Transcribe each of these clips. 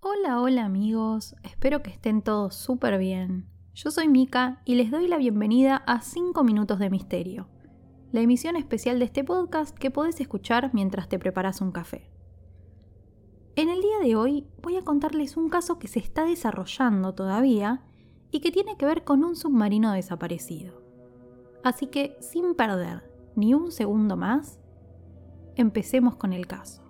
Hola, hola amigos, espero que estén todos súper bien. Yo soy Mika y les doy la bienvenida a 5 Minutos de Misterio, la emisión especial de este podcast que podés escuchar mientras te preparas un café. En el día de hoy voy a contarles un caso que se está desarrollando todavía y que tiene que ver con un submarino desaparecido. Así que, sin perder ni un segundo más, empecemos con el caso.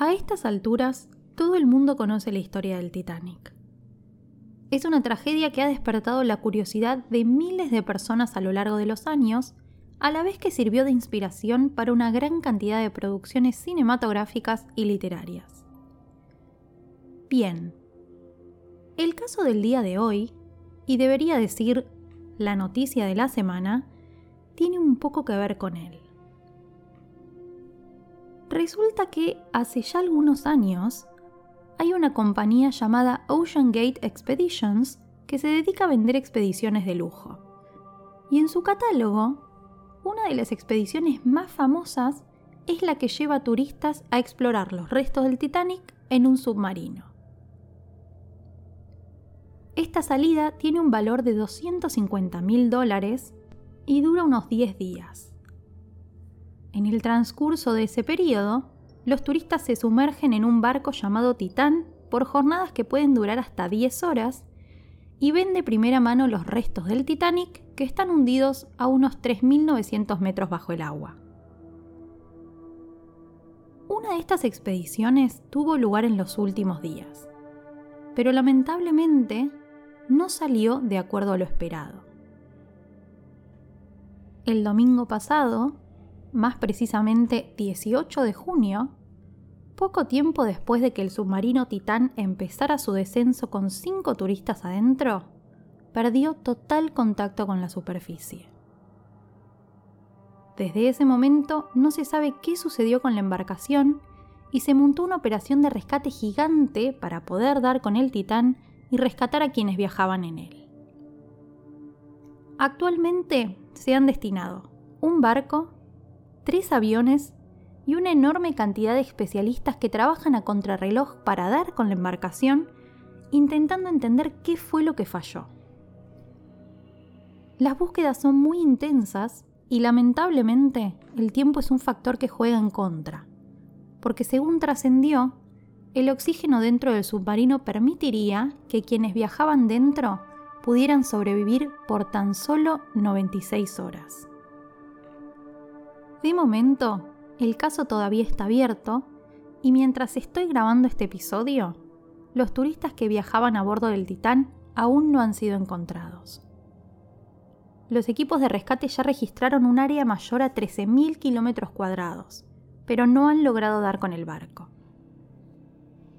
A estas alturas, todo el mundo conoce la historia del Titanic. Es una tragedia que ha despertado la curiosidad de miles de personas a lo largo de los años, a la vez que sirvió de inspiración para una gran cantidad de producciones cinematográficas y literarias. Bien, el caso del día de hoy, y debería decir la noticia de la semana, tiene un poco que ver con él. Resulta que hace ya algunos años hay una compañía llamada Ocean Gate Expeditions que se dedica a vender expediciones de lujo. Y en su catálogo, una de las expediciones más famosas es la que lleva a turistas a explorar los restos del Titanic en un submarino. Esta salida tiene un valor de 250 mil dólares y dura unos 10 días. En el transcurso de ese periodo, los turistas se sumergen en un barco llamado Titán por jornadas que pueden durar hasta 10 horas y ven de primera mano los restos del Titanic que están hundidos a unos 3.900 metros bajo el agua. Una de estas expediciones tuvo lugar en los últimos días, pero lamentablemente no salió de acuerdo a lo esperado. El domingo pasado, más precisamente 18 de junio, poco tiempo después de que el submarino Titán empezara su descenso con cinco turistas adentro, perdió total contacto con la superficie. Desde ese momento no se sabe qué sucedió con la embarcación y se montó una operación de rescate gigante para poder dar con el Titán y rescatar a quienes viajaban en él. Actualmente se han destinado un barco tres aviones y una enorme cantidad de especialistas que trabajan a contrarreloj para dar con la embarcación, intentando entender qué fue lo que falló. Las búsquedas son muy intensas y lamentablemente el tiempo es un factor que juega en contra, porque según trascendió, el oxígeno dentro del submarino permitiría que quienes viajaban dentro pudieran sobrevivir por tan solo 96 horas. De momento, el caso todavía está abierto y mientras estoy grabando este episodio, los turistas que viajaban a bordo del Titán aún no han sido encontrados. Los equipos de rescate ya registraron un área mayor a 13.000 kilómetros cuadrados, pero no han logrado dar con el barco.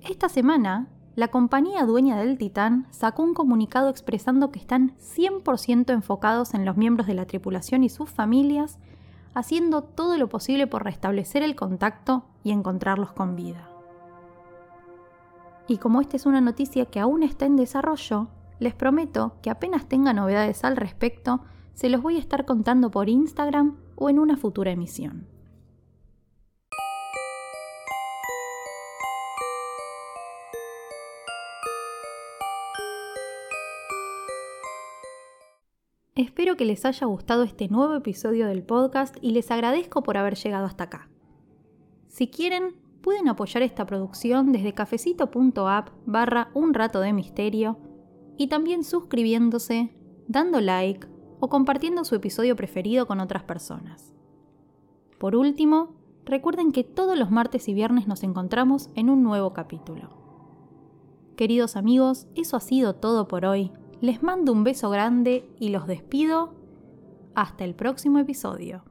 Esta semana, la compañía dueña del Titán sacó un comunicado expresando que están 100% enfocados en los miembros de la tripulación y sus familias haciendo todo lo posible por restablecer el contacto y encontrarlos con vida. Y como esta es una noticia que aún está en desarrollo, les prometo que apenas tenga novedades al respecto, se los voy a estar contando por Instagram o en una futura emisión. Espero que les haya gustado este nuevo episodio del podcast y les agradezco por haber llegado hasta acá. Si quieren, pueden apoyar esta producción desde cafecito.app barra un rato de misterio y también suscribiéndose, dando like o compartiendo su episodio preferido con otras personas. Por último, recuerden que todos los martes y viernes nos encontramos en un nuevo capítulo. Queridos amigos, eso ha sido todo por hoy les mando un beso grande y los despido Hasta el próximo episodio.